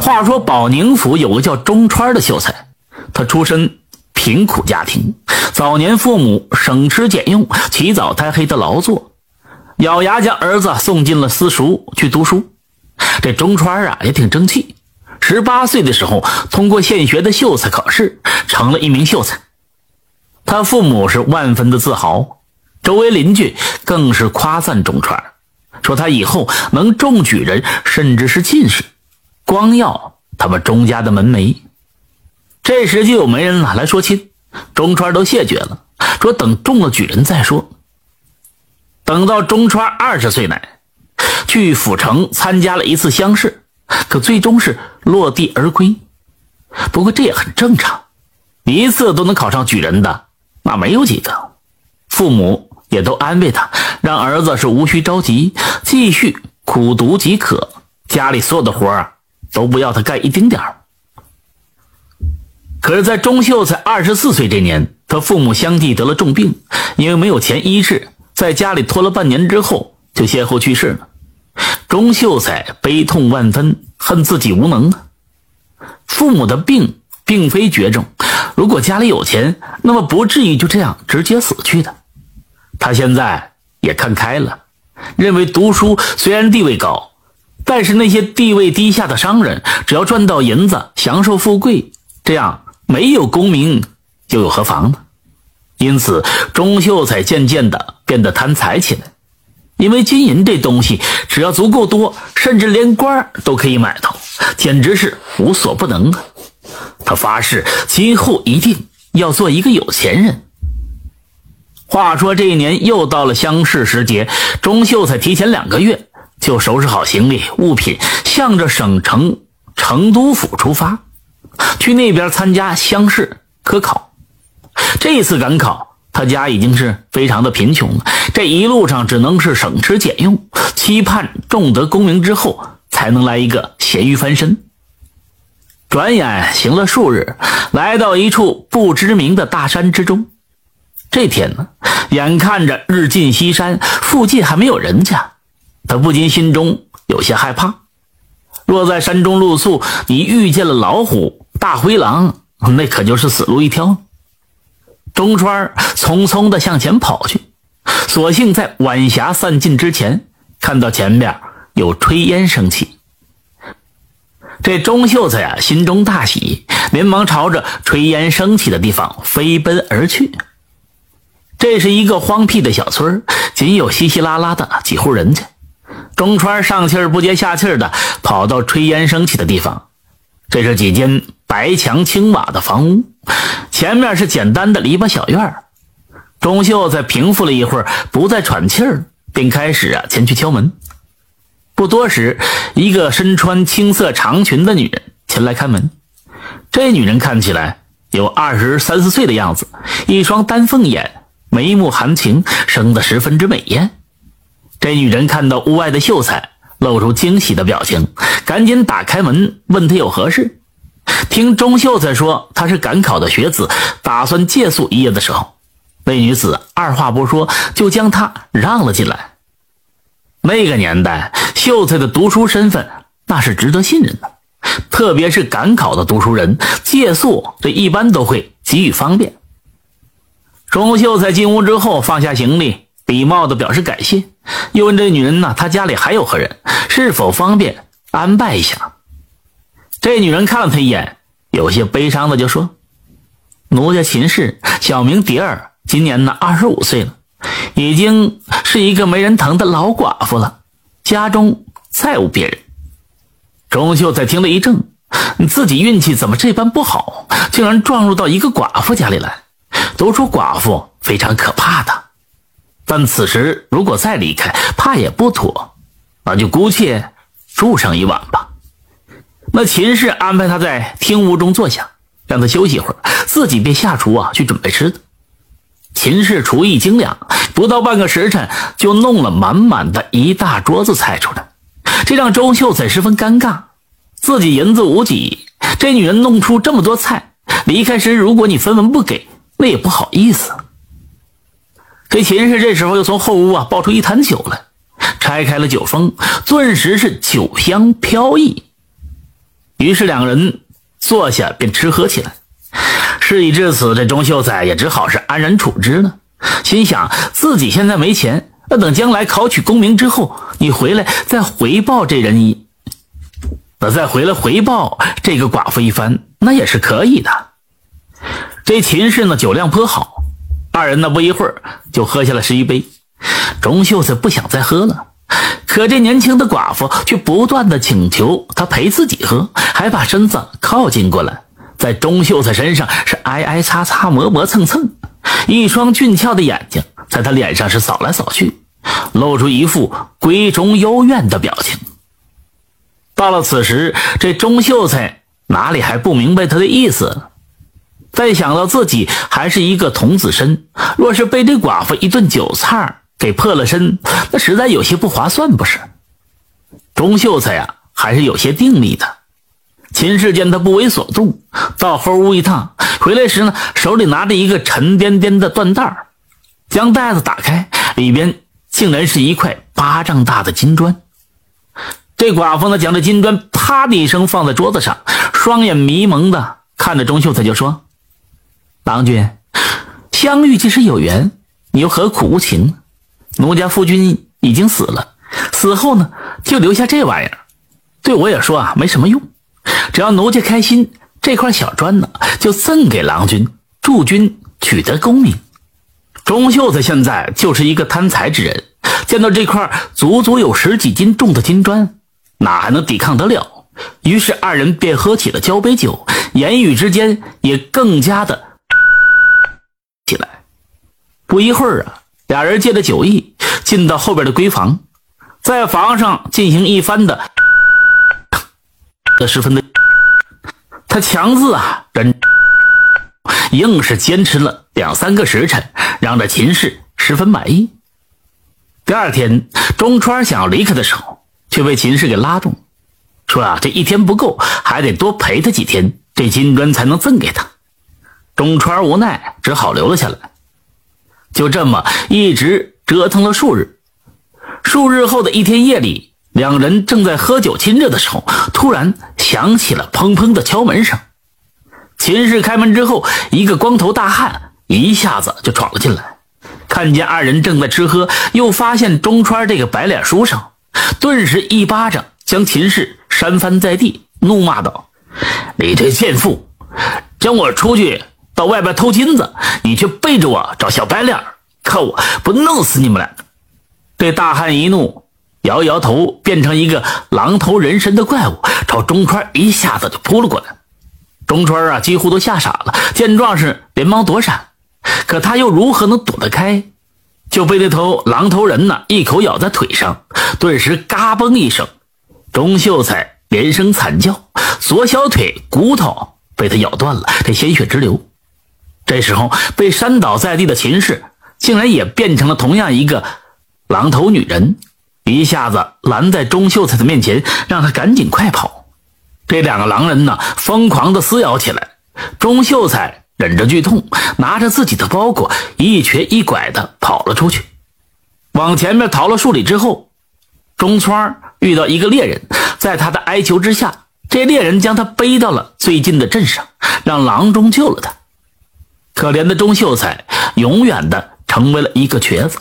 话说保宁府有个叫钟川的秀才，他出身贫苦家庭，早年父母省吃俭用、起早贪黑的劳作，咬牙将儿子送进了私塾去读书。这钟川啊也挺争气，十八岁的时候通过县学的秀才考试，成了一名秀才。他父母是万分的自豪，周围邻居更是夸赞钟川，说他以后能中举人，甚至是进士。光耀他们钟家的门楣。这时就有媒人了来说亲，钟川都谢绝了，说等中了举人再说。等到钟川二十岁来，去府城参加了一次乡试，可最终是落地而归。不过这也很正常，一次都能考上举人的那没有几个。父母也都安慰他，让儿子是无需着急，继续苦读即可。家里所有的活儿。都不要他干一丁点儿。可是，在钟秀才二十四岁这年，他父母相继得了重病，因为没有钱医治，在家里拖了半年之后，就先后去世了。钟秀才悲痛万分，恨自己无能啊！父母的病并非绝症，如果家里有钱，那么不至于就这样直接死去的。他现在也看开了，认为读书虽然地位高。但是那些地位低下的商人，只要赚到银子，享受富贵，这样没有功名又有何妨呢？因此，钟秀才渐渐的变得贪财起来。因为金银这东西，只要足够多，甚至连官都可以买到，简直是无所不能啊！他发誓今后一定要做一个有钱人。话说这一年又到了乡试时节，钟秀才提前两个月。就收拾好行李物品，向着省城成都府出发，去那边参加乡试科考。这次赶考，他家已经是非常的贫穷了，这一路上只能是省吃俭用，期盼重得功名之后，才能来一个咸鱼翻身。转眼行了数日，来到一处不知名的大山之中。这天呢，眼看着日近西山，附近还没有人家。他不禁心中有些害怕。若在山中露宿，你遇见了老虎、大灰狼，那可就是死路一条。钟川匆匆地向前跑去，所幸在晚霞散尽之前，看到前面有炊烟升起。这钟秀才呀，心中大喜，连忙朝着炊烟升起的地方飞奔而去。这是一个荒僻的小村，仅有稀稀拉拉的几户人家。钟川上气儿不接下气儿的跑到炊烟升起的地方，这是几间白墙青瓦的房屋，前面是简单的篱笆小院。钟秀才平复了一会儿，不再喘气儿，便开始啊前去敲门。不多时，一个身穿青色长裙的女人前来开门。这女人看起来有二十三四岁的样子，一双丹凤眼，眉目含情，生得十分之美艳。这女人看到屋外的秀才，露出惊喜的表情，赶紧打开门问他有何事。听钟秀才说他是赶考的学子，打算借宿一夜的时候，那女子二话不说就将他让了进来。那个年代，秀才的读书身份那是值得信任的，特别是赶考的读书人，借宿这一般都会给予方便。钟秀才进屋之后，放下行李。礼貌的表示感谢，又问这女人呢，她家里还有何人，是否方便安排一下？这女人看了他一眼，有些悲伤的就说：“奴家秦氏，小名蝶儿，今年呢二十五岁了，已经是一个没人疼的老寡妇了，家中再无别人。”钟秀才听了一怔，自己运气怎么这般不好，竟然撞入到一个寡妇家里来？都说寡妇非常可怕的。但此时如果再离开，怕也不妥，那就姑且住上一晚吧。那秦氏安排他在厅屋中坐下，让他休息一会儿，自己便下厨啊去准备吃的。秦氏厨艺精良，不到半个时辰就弄了满满的一大桌子菜出来，这让周秀才十分尴尬。自己银子无几，这女人弄出这么多菜，离开时如果你分文不给，那也不好意思。这秦氏这时候又从后屋啊抱出一坛酒来，拆开了酒封，顿时是酒香飘溢。于是两人坐下便吃喝起来。事已至此，这钟秀才也只好是安然处之了。心想自己现在没钱，那等将来考取功名之后，你回来再回报这人一，那再回来回报这个寡妇一番，那也是可以的。这秦氏呢酒量颇好，二人呢不一会儿就喝下了十一杯。钟秀才不想再喝了，可这年轻的寡妇却不断的请求他陪自己喝，还把身子靠近过来，在钟秀才身上是挨挨擦擦、磨磨蹭蹭，一双俊俏的眼睛在他脸上是扫来扫去，露出一副闺中幽怨的表情。到了此时，这钟秀才哪里还不明白他的意思？再想到自己还是一个童子身，若是被这寡妇一顿酒菜给破了身，那实在有些不划算，不是？钟秀才呀，还是有些定力的。秦氏见他不为所动，到后屋一趟，回来时呢，手里拿着一个沉甸甸的缎带将袋子打开，里边竟然是一块巴掌大的金砖。这寡妇呢，将这金砖啪的一声放在桌子上，双眼迷蒙的看着钟秀才，就说：“郎君，相遇即是有缘，你又何苦无情？奴家夫君已经死了，死后呢，就留下这玩意儿，对我也说啊，没什么用。只要奴家开心，这块小砖呢，就赠给郎君，祝君取得功名。”钟秀才现在就是一个贪财之人，见到这块足足有十几斤重的金砖。哪还能抵抗得了？于是二人便喝起了交杯酒，言语之间也更加的。不一会儿啊，俩人借着酒意进到后边的闺房，在房上进行一番的，十分的，他强自啊忍，硬是坚持了两三个时辰，让这秦氏十分满意。第二天，钟川想要离开的时候。却被秦氏给拉住，说啊，这一天不够，还得多陪他几天，这金砖才能赠给他。钟川无奈，只好留了下来。就这么一直折腾了数日。数日后的一天夜里，两人正在喝酒亲热的时候，突然响起了砰砰的敲门声。秦氏开门之后，一个光头大汉一下子就闯了进来，看见二人正在吃喝，又发现钟川这个白脸书生。顿时一巴掌将秦氏扇翻在地，怒骂道：“你这贱妇，将我出去到外边偷金子，你却背着我找小白脸，看我不弄死你们俩！”这大汉一怒，摇摇头，变成一个狼头人身的怪物，朝钟川一下子就扑了过来。钟川啊，几乎都吓傻了，见状是连忙躲闪，可他又如何能躲得开？就被那头狼头人呢一口咬在腿上，顿时嘎嘣一声，钟秀才连声惨叫，左小腿骨头被他咬断了，这鲜血直流。这时候被扇倒在地的秦氏竟然也变成了同样一个狼头女人，一下子拦在钟秀才的面前，让他赶紧快跑。这两个狼人呢疯狂的撕咬起来，钟秀才。忍着剧痛，拿着自己的包裹，一瘸一拐的跑了出去。往前面逃了数里之后，钟川遇到一个猎人，在他的哀求之下，这猎人将他背到了最近的镇上，让郎中救了他。可怜的钟秀才，永远的成为了一个瘸子。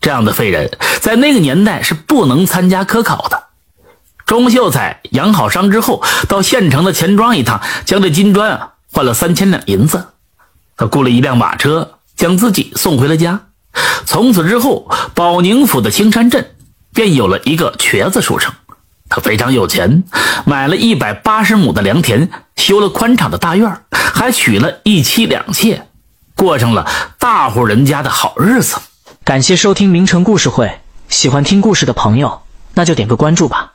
这样的废人，在那个年代是不能参加科考的。钟秀才养好伤之后，到县城的钱庄一趟，将这金砖啊。换了三千两银子，他雇了一辆马车，将自己送回了家。从此之后，保宁府的青山镇便有了一个瘸子书生。他非常有钱，买了一百八十亩的良田，修了宽敞的大院，还娶了一妻两妾，过上了大户人家的好日子。感谢收听名城故事会，喜欢听故事的朋友，那就点个关注吧。